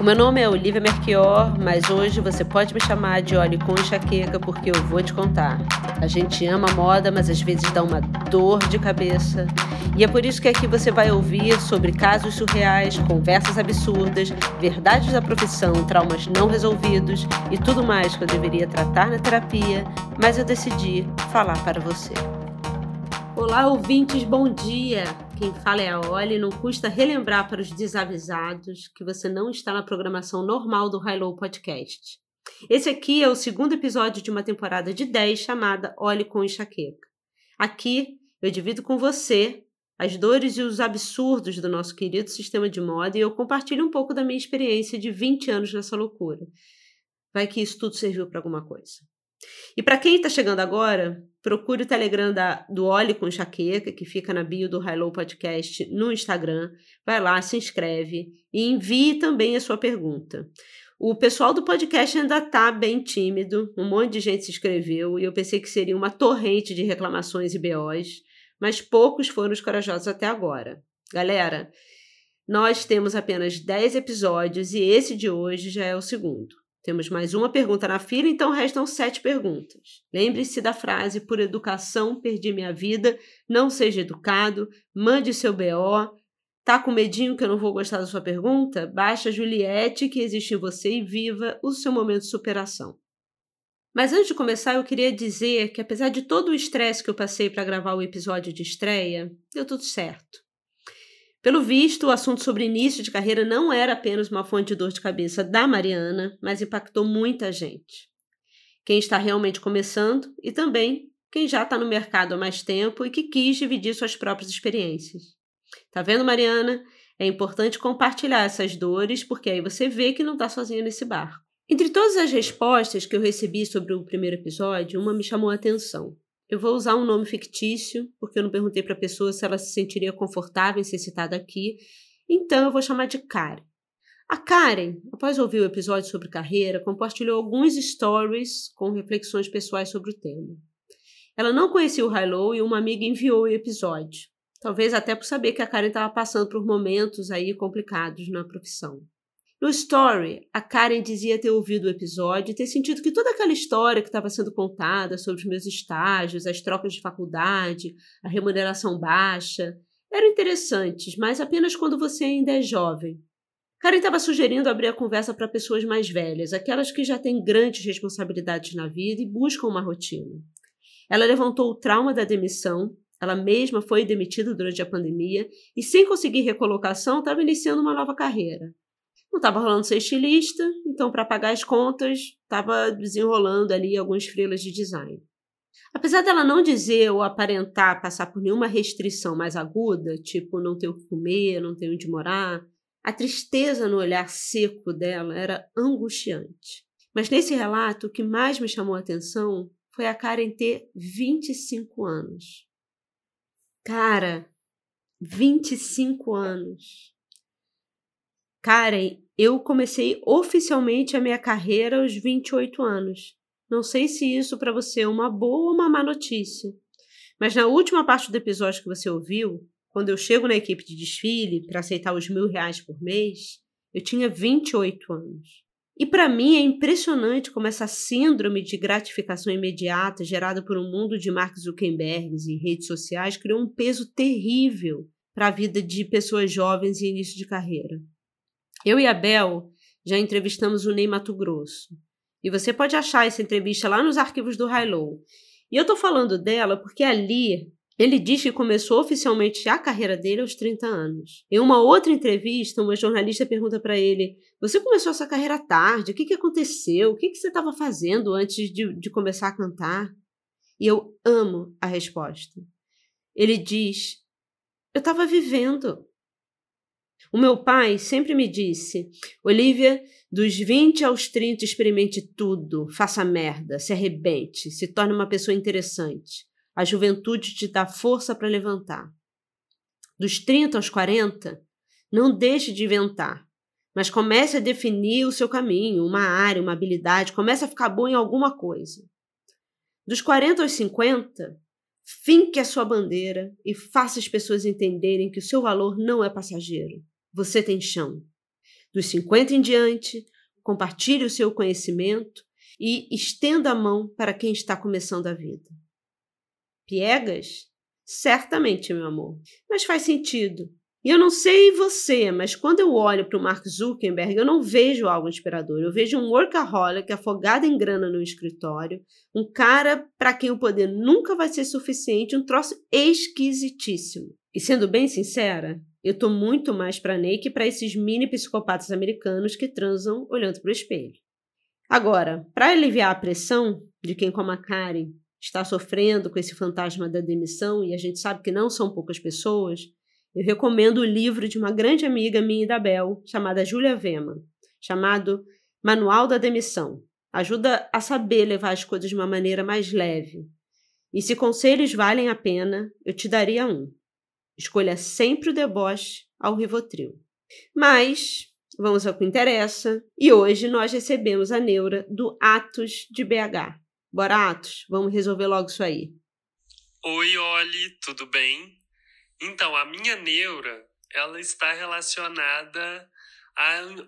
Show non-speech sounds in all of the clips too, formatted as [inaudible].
O meu nome é Olivia Merchior, mas hoje você pode me chamar de Olhe com enxaqueca porque eu vou te contar. A gente ama moda, mas às vezes dá uma dor de cabeça. E é por isso que aqui você vai ouvir sobre casos surreais, conversas absurdas, verdades da profissão, traumas não resolvidos e tudo mais que eu deveria tratar na terapia, mas eu decidi falar para você. Olá, ouvintes, bom dia! Quem fala é a Oli, não custa relembrar para os desavisados que você não está na programação normal do High Low Podcast. Esse aqui é o segundo episódio de uma temporada de 10 chamada Olhe com Enxaqueca. Aqui eu divido com você as dores e os absurdos do nosso querido sistema de moda e eu compartilho um pouco da minha experiência de 20 anos nessa loucura. Vai que isso tudo serviu para alguma coisa. E para quem está chegando agora, procure o Telegram da, do Olhe com Enxaqueca, que fica na bio do Hello Podcast no Instagram. Vai lá, se inscreve e envie também a sua pergunta. O pessoal do podcast ainda está bem tímido, um monte de gente se inscreveu e eu pensei que seria uma torrente de reclamações e BOs, mas poucos foram os corajosos até agora. Galera, nós temos apenas 10 episódios e esse de hoje já é o segundo. Temos mais uma pergunta na fila, então restam sete perguntas. Lembre-se da frase: por educação perdi minha vida, não seja educado, mande seu BO. Tá com medinho que eu não vou gostar da sua pergunta? Baixa Juliette que existe em você e viva o seu momento de superação. Mas antes de começar, eu queria dizer que apesar de todo o estresse que eu passei para gravar o episódio de estreia, deu tudo certo. Pelo visto, o assunto sobre início de carreira não era apenas uma fonte de dor de cabeça da Mariana, mas impactou muita gente. Quem está realmente começando e também quem já está no mercado há mais tempo e que quis dividir suas próprias experiências. Tá vendo, Mariana? É importante compartilhar essas dores, porque aí você vê que não está sozinha nesse barco. Entre todas as respostas que eu recebi sobre o primeiro episódio, uma me chamou a atenção. Eu vou usar um nome fictício, porque eu não perguntei para a pessoa se ela se sentiria confortável em ser citada aqui, então eu vou chamar de Karen. A Karen, após ouvir o episódio sobre carreira, compartilhou alguns stories com reflexões pessoais sobre o tema. Ela não conhecia o Hilo e uma amiga enviou o episódio, talvez até por saber que a Karen estava passando por momentos aí complicados na profissão. No story, a Karen dizia ter ouvido o episódio e ter sentido que toda aquela história que estava sendo contada sobre os meus estágios, as trocas de faculdade, a remuneração baixa, eram interessantes, mas apenas quando você ainda é jovem. Karen estava sugerindo abrir a conversa para pessoas mais velhas, aquelas que já têm grandes responsabilidades na vida e buscam uma rotina. Ela levantou o trauma da demissão, ela mesma foi demitida durante a pandemia e, sem conseguir recolocação, estava iniciando uma nova carreira. Não estava rolando ser estilista, então para pagar as contas estava desenrolando ali alguns freelas de design. Apesar dela não dizer ou aparentar passar por nenhuma restrição mais aguda, tipo não ter o que comer, não ter onde morar, a tristeza no olhar seco dela era angustiante. Mas nesse relato, o que mais me chamou a atenção foi a Karen ter 25 anos. Cara, 25 anos. Karen, eu comecei oficialmente a minha carreira aos 28 anos. Não sei se isso para você é uma boa ou uma má notícia. Mas na última parte do episódio que você ouviu, quando eu chego na equipe de desfile para aceitar os mil reais por mês, eu tinha 28 anos. E para mim é impressionante como essa síndrome de gratificação imediata gerada por um mundo de Mark Zuckerberg e redes sociais criou um peso terrível para a vida de pessoas jovens e início de carreira. Eu e a Bel já entrevistamos o Ney Mato Grosso. E você pode achar essa entrevista lá nos arquivos do Hilo. E eu tô falando dela porque ali ele diz que começou oficialmente a carreira dele aos 30 anos. Em uma outra entrevista, uma jornalista pergunta para ele: Você começou essa carreira tarde? O que, que aconteceu? O que, que você estava fazendo antes de, de começar a cantar? E eu amo a resposta. Ele diz: Eu estava vivendo. O meu pai sempre me disse: Olivia, dos 20 aos 30, experimente tudo, faça merda, se arrebente, se torne uma pessoa interessante. A juventude te dá força para levantar. Dos 30 aos 40, não deixe de inventar, mas comece a definir o seu caminho, uma área, uma habilidade, comece a ficar bom em alguma coisa. Dos 40 aos 50, finque a sua bandeira e faça as pessoas entenderem que o seu valor não é passageiro. Você tem chão. Dos 50 em diante, compartilhe o seu conhecimento e estenda a mão para quem está começando a vida. Piegas? Certamente, meu amor. Mas faz sentido. E eu não sei você, mas quando eu olho para o Mark Zuckerberg, eu não vejo algo inspirador. Eu vejo um workaholic afogado em grana no escritório, um cara para quem o poder nunca vai ser suficiente, um troço esquisitíssimo. E sendo bem sincera, eu tô muito mais para Ney que para esses mini psicopatas americanos que transam olhando para o espelho. Agora, para aliviar a pressão de quem, como a Karen, está sofrendo com esse fantasma da demissão, e a gente sabe que não são poucas pessoas, eu recomendo o livro de uma grande amiga minha da Bel, chamada Julia Vema, chamado Manual da Demissão. Ajuda a saber levar as coisas de uma maneira mais leve. E se conselhos valem a pena, eu te daria um. Escolha sempre o deboche ao Rivotril. Mas vamos ao que interessa. E hoje nós recebemos a neura do Atos de BH. Bora, Atos, vamos resolver logo isso aí. Oi, Oli, tudo bem? Então, a minha neura, ela está relacionada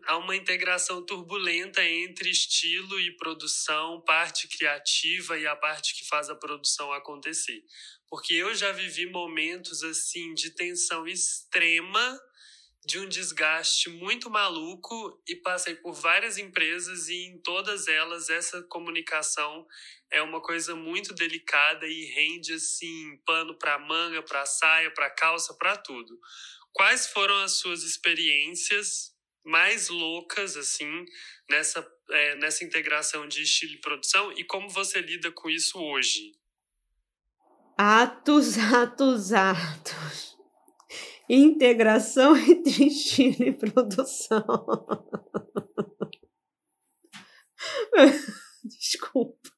a uma integração turbulenta entre estilo e produção, parte criativa e a parte que faz a produção acontecer. Porque eu já vivi momentos assim de tensão extrema, de um desgaste muito maluco e passei por várias empresas e em todas elas essa comunicação é uma coisa muito delicada e rende assim pano para manga, para saia, para calça, para tudo. Quais foram as suas experiências mais loucas assim nessa é, nessa integração de estilo e produção e como você lida com isso hoje? Atos, atos, atos. Integração [laughs] entre estilo e produção. [laughs] Desculpa.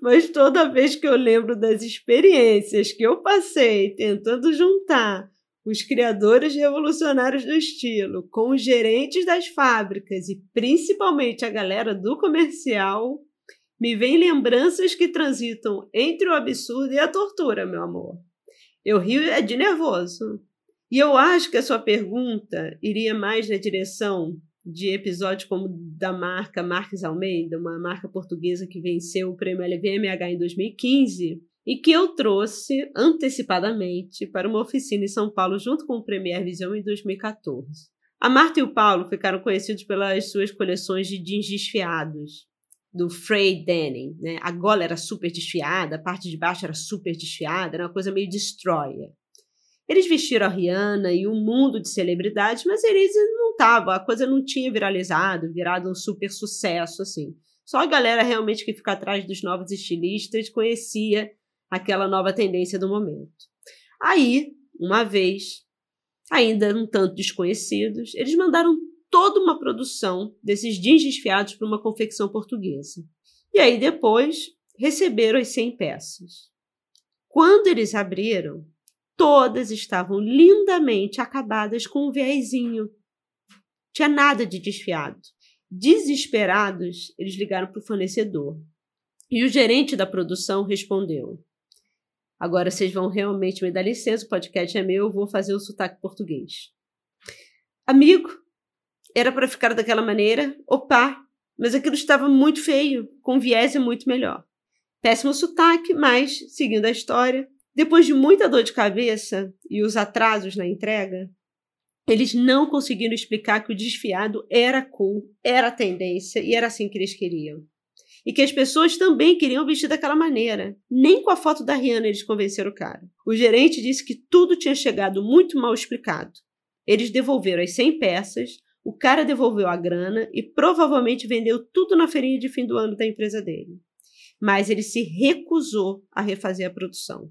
Mas toda vez que eu lembro das experiências que eu passei tentando juntar os criadores revolucionários do estilo com os gerentes das fábricas e principalmente a galera do comercial, me vem lembranças que transitam entre o absurdo e a tortura, meu amor. Eu rio é de nervoso. E eu acho que a sua pergunta iria mais na direção de episódios como da marca Marques Almeida, uma marca portuguesa que venceu o prêmio LVMH em 2015 e que eu trouxe antecipadamente para uma oficina em São Paulo junto com o Premier Vision em 2014. A Marta e o Paulo ficaram conhecidos pelas suas coleções de jeans desfiados, do Frey Denning. Né? A gola era super desfiada, a parte de baixo era super desfiada, era uma coisa meio destroyer. Eles vestiram a Rihanna e um mundo de celebridades, mas eles não estavam, a coisa não tinha viralizado, virado um super sucesso, assim. Só a galera realmente que fica atrás dos novos estilistas conhecia aquela nova tendência do momento. Aí, uma vez, ainda um tanto desconhecidos, eles mandaram toda uma produção desses jeans desfiados para uma confecção portuguesa. E aí depois receberam as 100 peças. Quando eles abriram, Todas estavam lindamente acabadas com um viésinho. Tinha nada de desfiado. Desesperados, eles ligaram para o fornecedor. E o gerente da produção respondeu: Agora vocês vão realmente me dar licença, o podcast é meu, eu vou fazer o sotaque português. Amigo, era para ficar daquela maneira? Opa, mas aquilo estava muito feio, com viés é muito melhor. Péssimo sotaque, mas, seguindo a história, depois de muita dor de cabeça e os atrasos na entrega, eles não conseguiram explicar que o desfiado era cool, era tendência e era assim que eles queriam. E que as pessoas também queriam vestir daquela maneira. Nem com a foto da Rihanna eles convenceram o cara. O gerente disse que tudo tinha chegado muito mal explicado. Eles devolveram as 100 peças, o cara devolveu a grana e provavelmente vendeu tudo na feirinha de fim do ano da empresa dele. Mas ele se recusou a refazer a produção.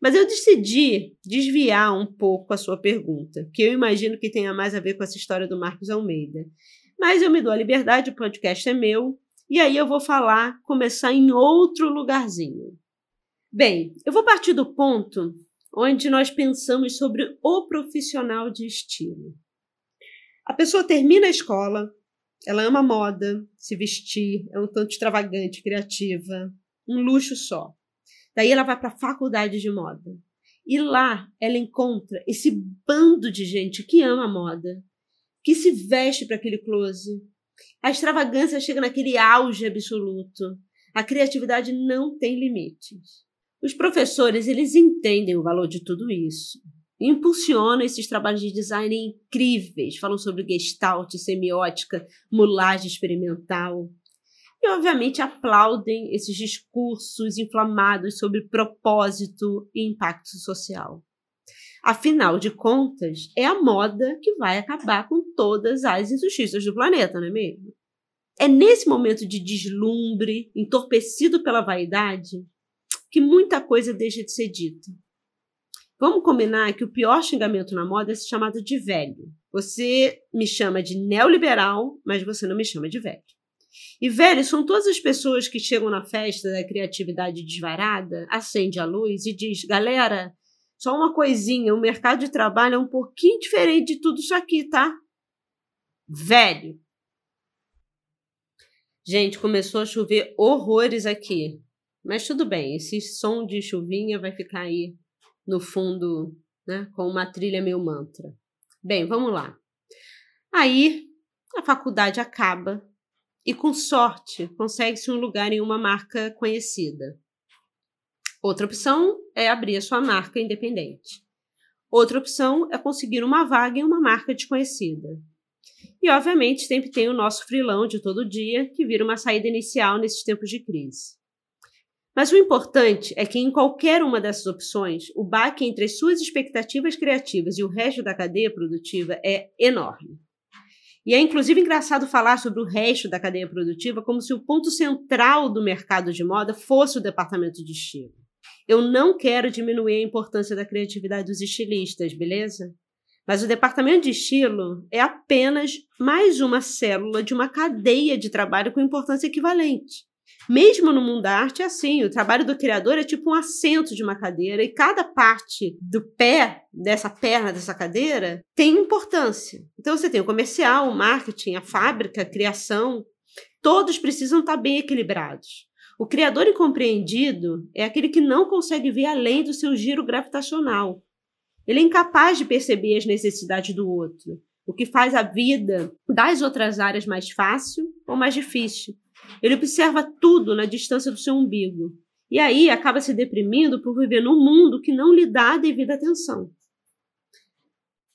Mas eu decidi desviar um pouco a sua pergunta, que eu imagino que tenha mais a ver com essa história do Marcos Almeida. Mas eu me dou a liberdade, o podcast é meu, e aí eu vou falar, começar em outro lugarzinho. Bem, eu vou partir do ponto onde nós pensamos sobre o profissional de estilo. A pessoa termina a escola, ela ama moda, se vestir, é um tanto extravagante, criativa, um luxo só. Daí ela vai para a faculdade de moda. E lá ela encontra esse bando de gente que ama moda, que se veste para aquele close. A extravagância chega naquele auge absoluto. A criatividade não tem limites. Os professores, eles entendem o valor de tudo isso. Impulsionam esses trabalhos de design incríveis, falam sobre gestalt, semiótica, mulagem experimental. E, obviamente, aplaudem esses discursos inflamados sobre propósito e impacto social. Afinal de contas, é a moda que vai acabar com todas as injustiças do planeta, não é mesmo? É nesse momento de deslumbre, entorpecido pela vaidade, que muita coisa deixa de ser dita. Vamos combinar que o pior xingamento na moda é ser chamado de velho. Você me chama de neoliberal, mas você não me chama de velho. E velho são todas as pessoas que chegam na festa da criatividade desvarada, acende a luz e diz: galera, só uma coisinha, o mercado de trabalho é um pouquinho diferente de tudo isso aqui, tá? Velho. Gente, começou a chover horrores aqui. Mas tudo bem, esse som de chuvinha vai ficar aí no fundo, né, com uma trilha meio mantra. Bem, vamos lá. Aí a faculdade acaba e, com sorte, consegue-se um lugar em uma marca conhecida. Outra opção é abrir a sua marca independente. Outra opção é conseguir uma vaga em uma marca desconhecida. E, obviamente, sempre tem o nosso frilão de todo dia, que vira uma saída inicial nesses tempos de crise. Mas o importante é que, em qualquer uma dessas opções, o baque entre as suas expectativas criativas e o resto da cadeia produtiva é enorme. E é inclusive engraçado falar sobre o resto da cadeia produtiva como se o ponto central do mercado de moda fosse o departamento de estilo. Eu não quero diminuir a importância da criatividade dos estilistas, beleza? Mas o departamento de estilo é apenas mais uma célula de uma cadeia de trabalho com importância equivalente. Mesmo no mundo da arte é assim, o trabalho do criador é tipo um assento de uma cadeira e cada parte do pé dessa perna dessa cadeira tem importância. Então você tem o comercial, o marketing, a fábrica, a criação, todos precisam estar bem equilibrados. O criador incompreendido é aquele que não consegue ver além do seu giro gravitacional. Ele é incapaz de perceber as necessidades do outro, o que faz a vida das outras áreas mais fácil ou mais difícil. Ele observa tudo na distância do seu umbigo. E aí acaba se deprimindo por viver num mundo que não lhe dá a devida atenção.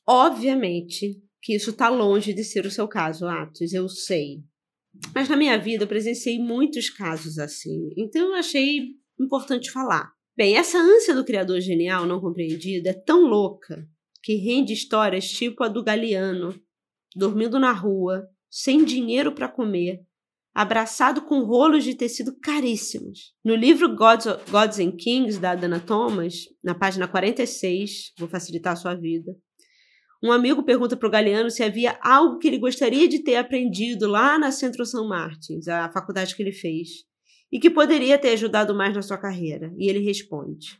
Obviamente que isso está longe de ser o seu caso, Atos, eu sei. Mas na minha vida eu presenciei muitos casos assim, então eu achei importante falar. Bem, essa ânsia do criador genial não compreendido é tão louca que rende histórias tipo a do Galeano, dormindo na rua, sem dinheiro para comer, abraçado com rolos de tecido caríssimos. No livro Gods, Gods and Kings, da Dana Thomas, na página 46, vou facilitar a sua vida, um amigo pergunta para o Galeano se havia algo que ele gostaria de ter aprendido lá na Centro São Martins, a faculdade que ele fez, e que poderia ter ajudado mais na sua carreira. E ele responde: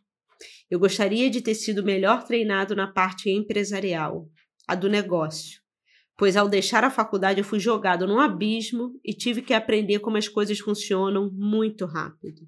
Eu gostaria de ter sido melhor treinado na parte empresarial, a do negócio, pois ao deixar a faculdade eu fui jogado num abismo e tive que aprender como as coisas funcionam muito rápido.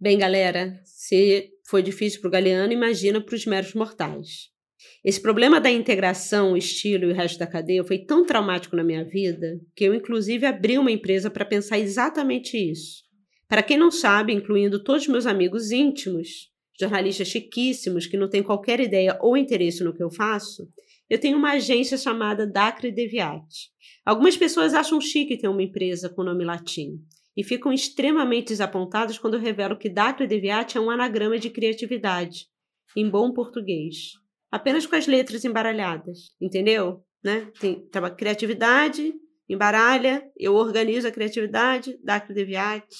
Bem, galera, se foi difícil para o Galeano, imagina para os meros mortais. Esse problema da integração, estilo e o resto da cadeia foi tão traumático na minha vida que eu, inclusive, abri uma empresa para pensar exatamente isso. Para quem não sabe, incluindo todos meus amigos íntimos, jornalistas chiquíssimos que não têm qualquer ideia ou interesse no que eu faço, eu tenho uma agência chamada Dacre Deviati. Algumas pessoas acham chique ter uma empresa com nome latim e ficam extremamente desapontadas quando eu revelo que Dacre Deviati é um anagrama de criatividade, em bom português apenas com as letras embaralhadas, entendeu? Né? Tem criatividade, embaralha, eu organizo a criatividade, dá Deviate.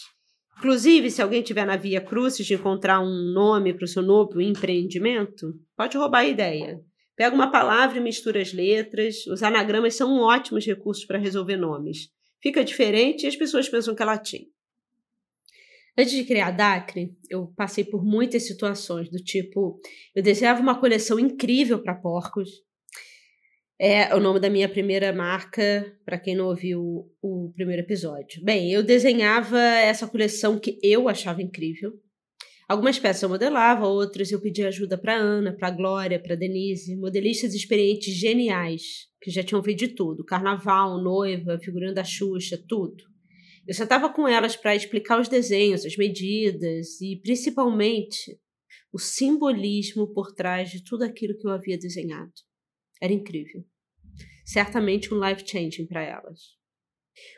Inclusive, se alguém tiver na Via Crucis de encontrar um nome para o seu novo empreendimento, pode roubar a ideia. Pega uma palavra e mistura as letras. Os anagramas são ótimos recursos para resolver nomes. Fica diferente e as pessoas pensam que é latim. Antes de criar a Dacre, eu passei por muitas situações do tipo, eu desejava uma coleção incrível para porcos. É o nome da minha primeira marca, para quem não ouviu o, primeiro episódio. Bem, eu desenhava essa coleção que eu achava incrível. Algumas peças eu modelava, outras eu pedia ajuda para Ana, para Glória, para Denise, modelistas experientes geniais. que já tinham feito de tudo: carnaval, noiva, figurino da Xuxa, tudo. Eu sentava com elas para explicar os desenhos, as medidas e, principalmente, o simbolismo por trás de tudo aquilo que eu havia desenhado. Era incrível. Certamente um life changing para elas.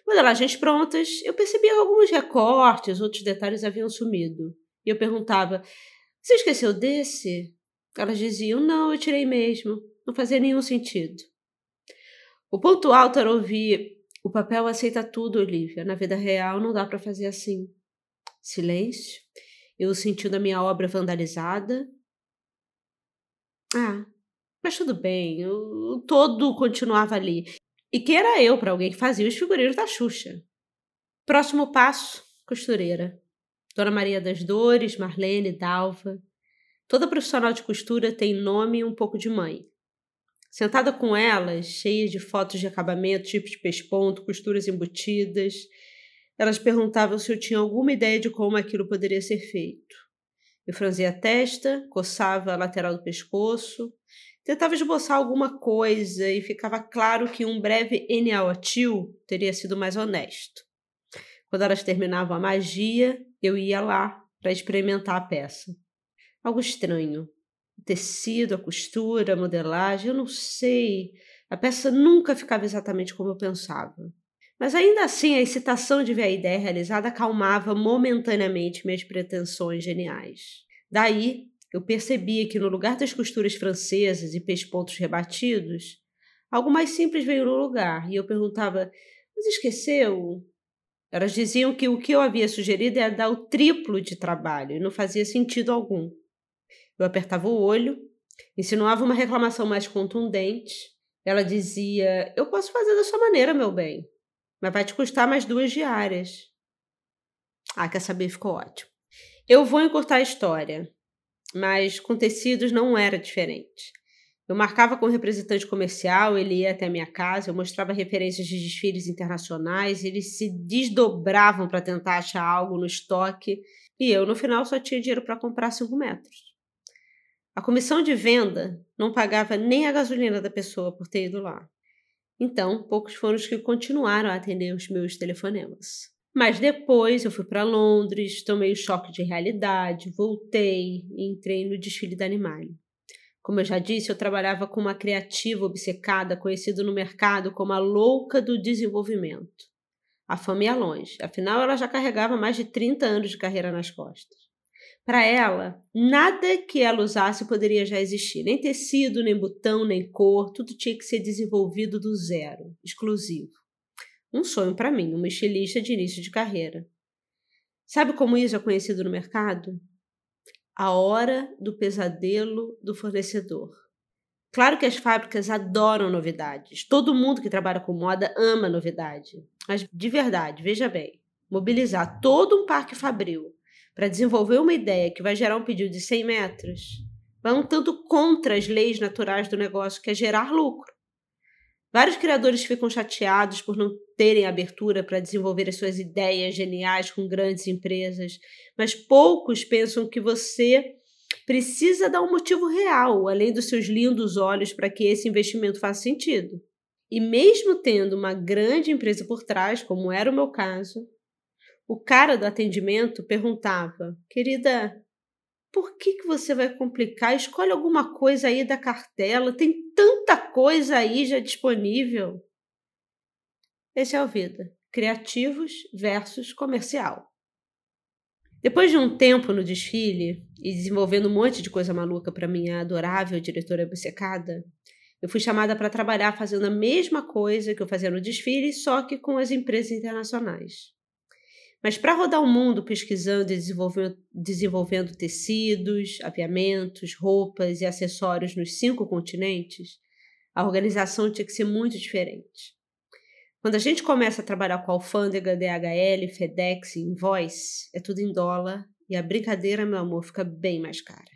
Quando elas gente prontas, eu percebia alguns recortes, outros detalhes haviam sumido. E eu perguntava: Você esqueceu desse? Elas diziam: Não, eu tirei mesmo. Não fazia nenhum sentido. O ponto alto era ouvir: O papel aceita tudo, Olivia. Na vida real não dá para fazer assim. Silêncio. Eu sentindo a minha obra vandalizada. Ah, mas tudo bem, o todo continuava ali. E quem era eu para alguém que fazia os figurinos da Xuxa? Próximo passo: costureira. Dona Maria das Dores, Marlene, Dalva. Toda profissional de costura tem nome e um pouco de mãe. Sentada com elas, cheia de fotos de acabamento, tipos de pesponto, costuras embutidas, elas perguntavam se eu tinha alguma ideia de como aquilo poderia ser feito. Eu franzia a testa, coçava a lateral do pescoço, Tentava esboçar alguma coisa e ficava claro que um breve Eneaotil teria sido mais honesto. Quando elas terminavam a magia, eu ia lá para experimentar a peça. Algo estranho. Tecido, a costura, a modelagem, eu não sei. A peça nunca ficava exatamente como eu pensava. Mas ainda assim, a excitação de ver a ideia realizada acalmava momentaneamente minhas pretensões geniais. Daí, eu percebia que no lugar das costuras francesas e pespontos rebatidos, algo mais simples veio no lugar, e eu perguntava: Mas esqueceu? Elas diziam que o que eu havia sugerido era dar o triplo de trabalho e não fazia sentido algum. Eu apertava o olho, insinuava uma reclamação mais contundente. Ela dizia: Eu posso fazer da sua maneira, meu bem, mas vai te custar mais duas diárias. Ah, quer saber? Ficou ótimo. Eu vou encurtar a história mas com tecidos não era diferente. Eu marcava com o representante comercial, ele ia até minha casa, eu mostrava referências de desfiles internacionais, eles se desdobravam para tentar achar algo no estoque e eu, no final, só tinha dinheiro para comprar 5 metros. A comissão de venda não pagava nem a gasolina da pessoa por ter ido lá. Então, poucos foram os que continuaram a atender os meus telefonemas. Mas depois eu fui para Londres, tomei o choque de realidade, voltei e entrei no desfile da Animale. Como eu já disse, eu trabalhava com uma criativa obcecada, conhecida no mercado como a louca do desenvolvimento. A fama ia longe, afinal ela já carregava mais de 30 anos de carreira nas costas. Para ela, nada que ela usasse poderia já existir, nem tecido, nem botão, nem cor, tudo tinha que ser desenvolvido do zero, exclusivo. Um sonho para mim, uma estilista de início de carreira. Sabe como isso é conhecido no mercado? A hora do pesadelo do fornecedor. Claro que as fábricas adoram novidades. Todo mundo que trabalha com moda ama novidade. Mas de verdade, veja bem, mobilizar todo um parque fabril para desenvolver uma ideia que vai gerar um pedido de 100 metros vai um tanto contra as leis naturais do negócio, que é gerar lucro. Vários criadores ficam chateados por não terem abertura para desenvolver as suas ideias geniais com grandes empresas, mas poucos pensam que você precisa dar um motivo real, além dos seus lindos olhos, para que esse investimento faça sentido. E mesmo tendo uma grande empresa por trás, como era o meu caso, o cara do atendimento perguntava: Querida, por que, que você vai complicar? Escolhe alguma coisa aí da cartela, tem tanta coisa aí já disponível. Esse é o Vida, criativos versus comercial. Depois de um tempo no desfile e desenvolvendo um monte de coisa maluca para minha adorável diretora obcecada, eu fui chamada para trabalhar fazendo a mesma coisa que eu fazia no desfile, só que com as empresas internacionais. Mas para rodar o mundo pesquisando e desenvolvendo, desenvolvendo tecidos, aviamentos, roupas e acessórios nos cinco continentes, a organização tinha que ser muito diferente. Quando a gente começa a trabalhar com alfândega, DHL, FedEx Invoice, é tudo em dólar e a brincadeira, meu amor, fica bem mais cara.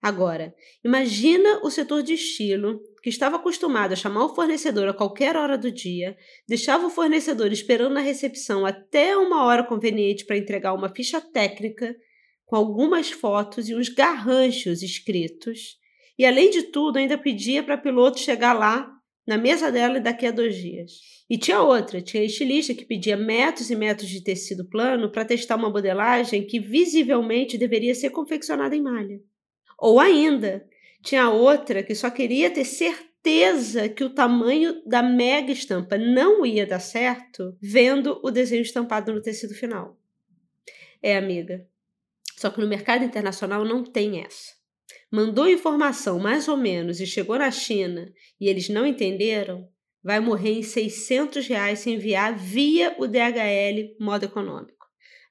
Agora, imagina o setor de estilo, que estava acostumado a chamar o fornecedor a qualquer hora do dia, deixava o fornecedor esperando na recepção até uma hora conveniente para entregar uma ficha técnica com algumas fotos e uns garranchos escritos, e além de tudo, ainda pedia para piloto chegar lá na mesa dela daqui a dois dias. E tinha outra, tinha a estilista que pedia metros e metros de tecido plano para testar uma modelagem que visivelmente deveria ser confeccionada em malha. Ou ainda, tinha outra que só queria ter certeza que o tamanho da mega estampa não ia dar certo vendo o desenho estampado no tecido final. É, amiga. Só que no mercado internacional não tem essa mandou informação mais ou menos e chegou na China e eles não entenderam, vai morrer em 600 reais se enviar via o DHL modo econômico.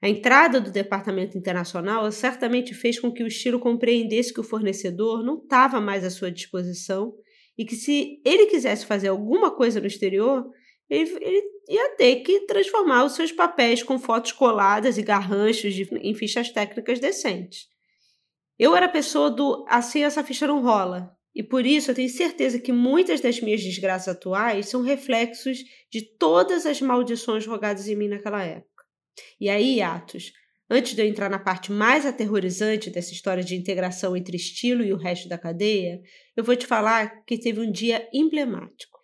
A entrada do departamento internacional certamente fez com que o estilo compreendesse que o fornecedor não estava mais à sua disposição e que se ele quisesse fazer alguma coisa no exterior, ele, ele ia ter que transformar os seus papéis com fotos coladas e garranchos de, em fichas técnicas decentes. Eu era pessoa do assim essa ficha não rola. E por isso eu tenho certeza que muitas das minhas desgraças atuais são reflexos de todas as maldições rogadas em mim naquela época. E aí, Atos, antes de eu entrar na parte mais aterrorizante dessa história de integração entre estilo e o resto da cadeia, eu vou te falar que teve um dia emblemático.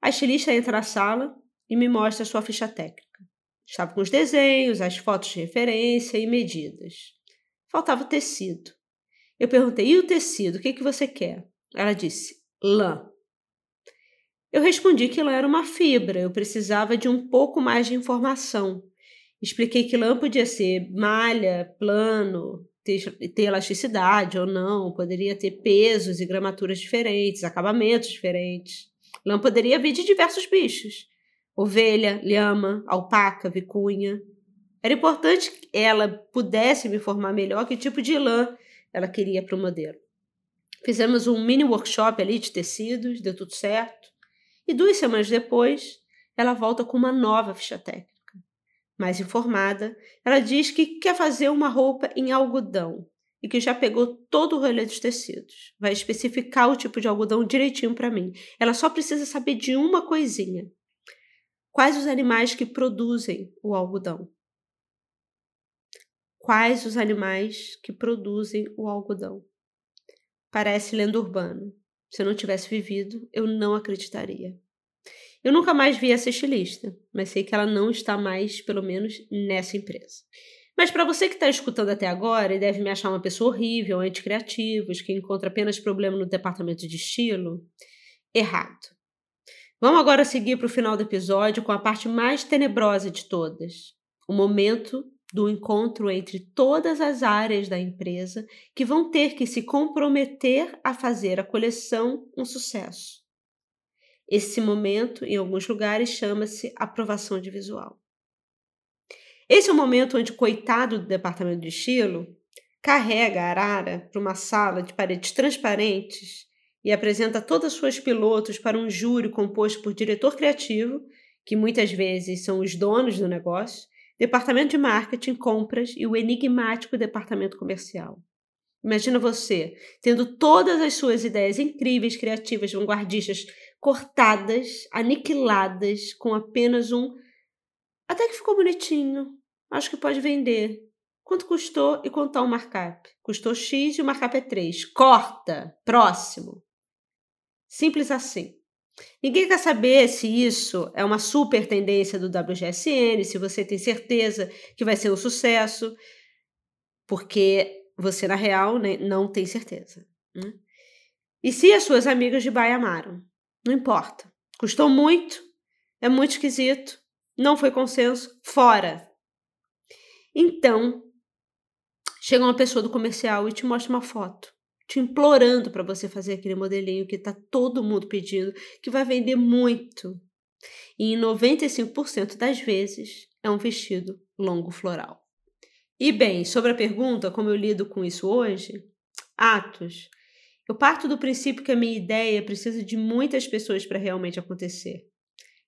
A estilista entra na sala e me mostra sua ficha técnica. Estava com os desenhos, as fotos de referência e medidas. Faltava o tecido. Eu perguntei: e o tecido? O que, que você quer? Ela disse: lã. Eu respondi que lã era uma fibra, eu precisava de um pouco mais de informação. Expliquei que lã podia ser malha, plano, ter, elasticidade ou não, poderia ter pesos e gramaturas diferentes, acabamentos diferentes. Lã poderia vir de diversos bichos: ovelha, lhama, alpaca, vicunha. Era importante que ela pudesse me informar melhor que tipo de lã ela queria para o modelo. Fizemos um mini workshop ali de tecidos, deu tudo certo. E duas semanas depois, ela volta com uma nova ficha técnica. Mais informada, ela diz que quer fazer uma roupa em algodão e que já pegou todo o rolê dos tecidos. Vai especificar o tipo de algodão direitinho para mim. Ela só precisa saber de uma coisinha: quais os animais que produzem o algodão quais os animais que produzem o algodão. Parece lenda urbana. Se eu não tivesse vivido, eu não acreditaria. Eu nunca mais vi essa estilista, mas sei que ela não está mais, pelo menos, nessa empresa. Mas para você que está escutando até agora e deve me achar uma pessoa horrível, anticriativos, que encontra apenas problema no departamento de estilo, errado. Vamos agora seguir para o final do episódio com a parte mais tenebrosa de todas: o momento do encontro entre todas as áreas da empresa que vão ter que se comprometer a fazer a coleção um sucesso. Esse momento, em alguns lugares, chama-se aprovação de visual. Esse é o momento onde o coitado do departamento de estilo carrega a arara para uma sala de paredes transparentes e apresenta todas as suas pilotos para um júri composto por diretor criativo, que muitas vezes são os donos do negócio, departamento de marketing, compras e o enigmático departamento comercial. Imagina você tendo todas as suas ideias incríveis, criativas, vanguardistas cortadas, aniquiladas com apenas um. Até que ficou bonitinho. Acho que pode vender. Quanto custou e quanto está o markup? Custou X e o markup é 3. Corta! Próximo. Simples assim. Ninguém quer saber se isso é uma super tendência do WGSN, se você tem certeza que vai ser um sucesso, porque você, na real, né, não tem certeza. Né? E se as suas amigas de baia amaram? Não importa. Custou muito, é muito esquisito, não foi consenso, fora. Então, chega uma pessoa do comercial e te mostra uma foto te implorando para você fazer aquele modelinho que está todo mundo pedindo, que vai vender muito. E em 95% das vezes é um vestido longo floral. E bem, sobre a pergunta como eu lido com isso hoje, atos. Eu parto do princípio que a minha ideia precisa de muitas pessoas para realmente acontecer.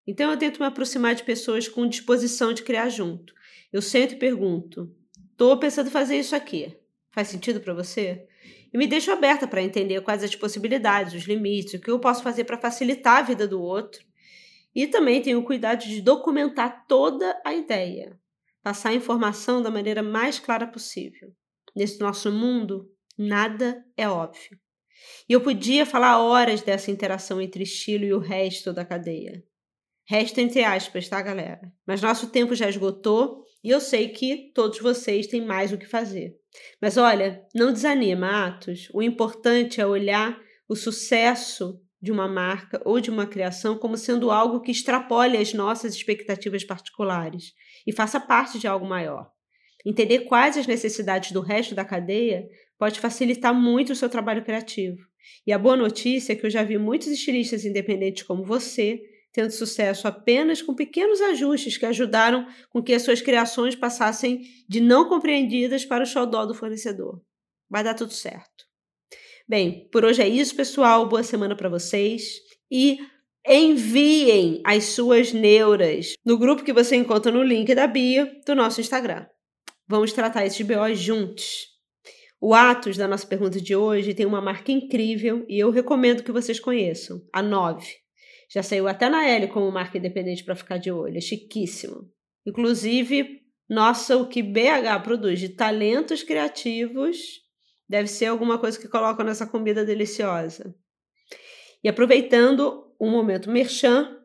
Então eu tento me aproximar de pessoas com disposição de criar junto. Eu sento e pergunto: "Estou pensando fazer isso aqui. Faz sentido para você?" e me deixo aberta para entender quais as possibilidades, os limites, o que eu posso fazer para facilitar a vida do outro. E também tenho o cuidado de documentar toda a ideia, passar a informação da maneira mais clara possível. Nesse nosso mundo, nada é óbvio. E eu podia falar horas dessa interação entre estilo e o resto da cadeia. Resto entre aspas, tá, galera? Mas nosso tempo já esgotou e eu sei que todos vocês têm mais o que fazer. Mas olha, não desanima, Atos. O importante é olhar o sucesso de uma marca ou de uma criação como sendo algo que extrapole as nossas expectativas particulares e faça parte de algo maior. Entender quais as necessidades do resto da cadeia pode facilitar muito o seu trabalho criativo. E a boa notícia é que eu já vi muitos estilistas independentes como você tendo sucesso apenas com pequenos ajustes que ajudaram com que as suas criações passassem de não compreendidas para o xodó do fornecedor. Vai dar tudo certo. Bem, por hoje é isso, pessoal. Boa semana para vocês e enviem as suas neuras no grupo que você encontra no link da bio do nosso Instagram. Vamos tratar esses BOs juntos. O Atos da nossa pergunta de hoje tem uma marca incrível e eu recomendo que vocês conheçam, a 9. Já saiu até na L como marca independente para ficar de olho, é chiquíssimo. Inclusive, nossa, o que BH produz de talentos criativos deve ser alguma coisa que colocam nessa comida deliciosa. E aproveitando o momento merchan,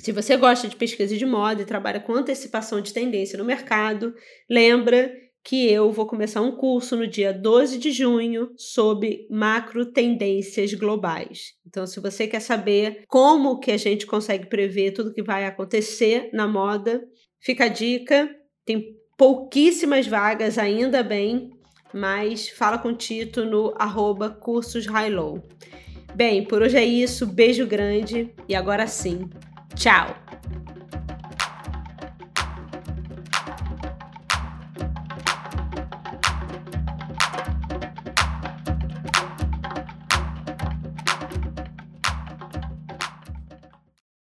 se você gosta de pesquisa de moda e trabalha com antecipação de tendência no mercado, lembra que eu vou começar um curso no dia 12 de junho sobre macro tendências globais. Então, se você quer saber como que a gente consegue prever tudo que vai acontecer na moda, fica a dica. Tem pouquíssimas vagas, ainda bem, mas fala com o Tito no arroba cursos Bem, por hoje é isso. Beijo grande e agora sim. Tchau!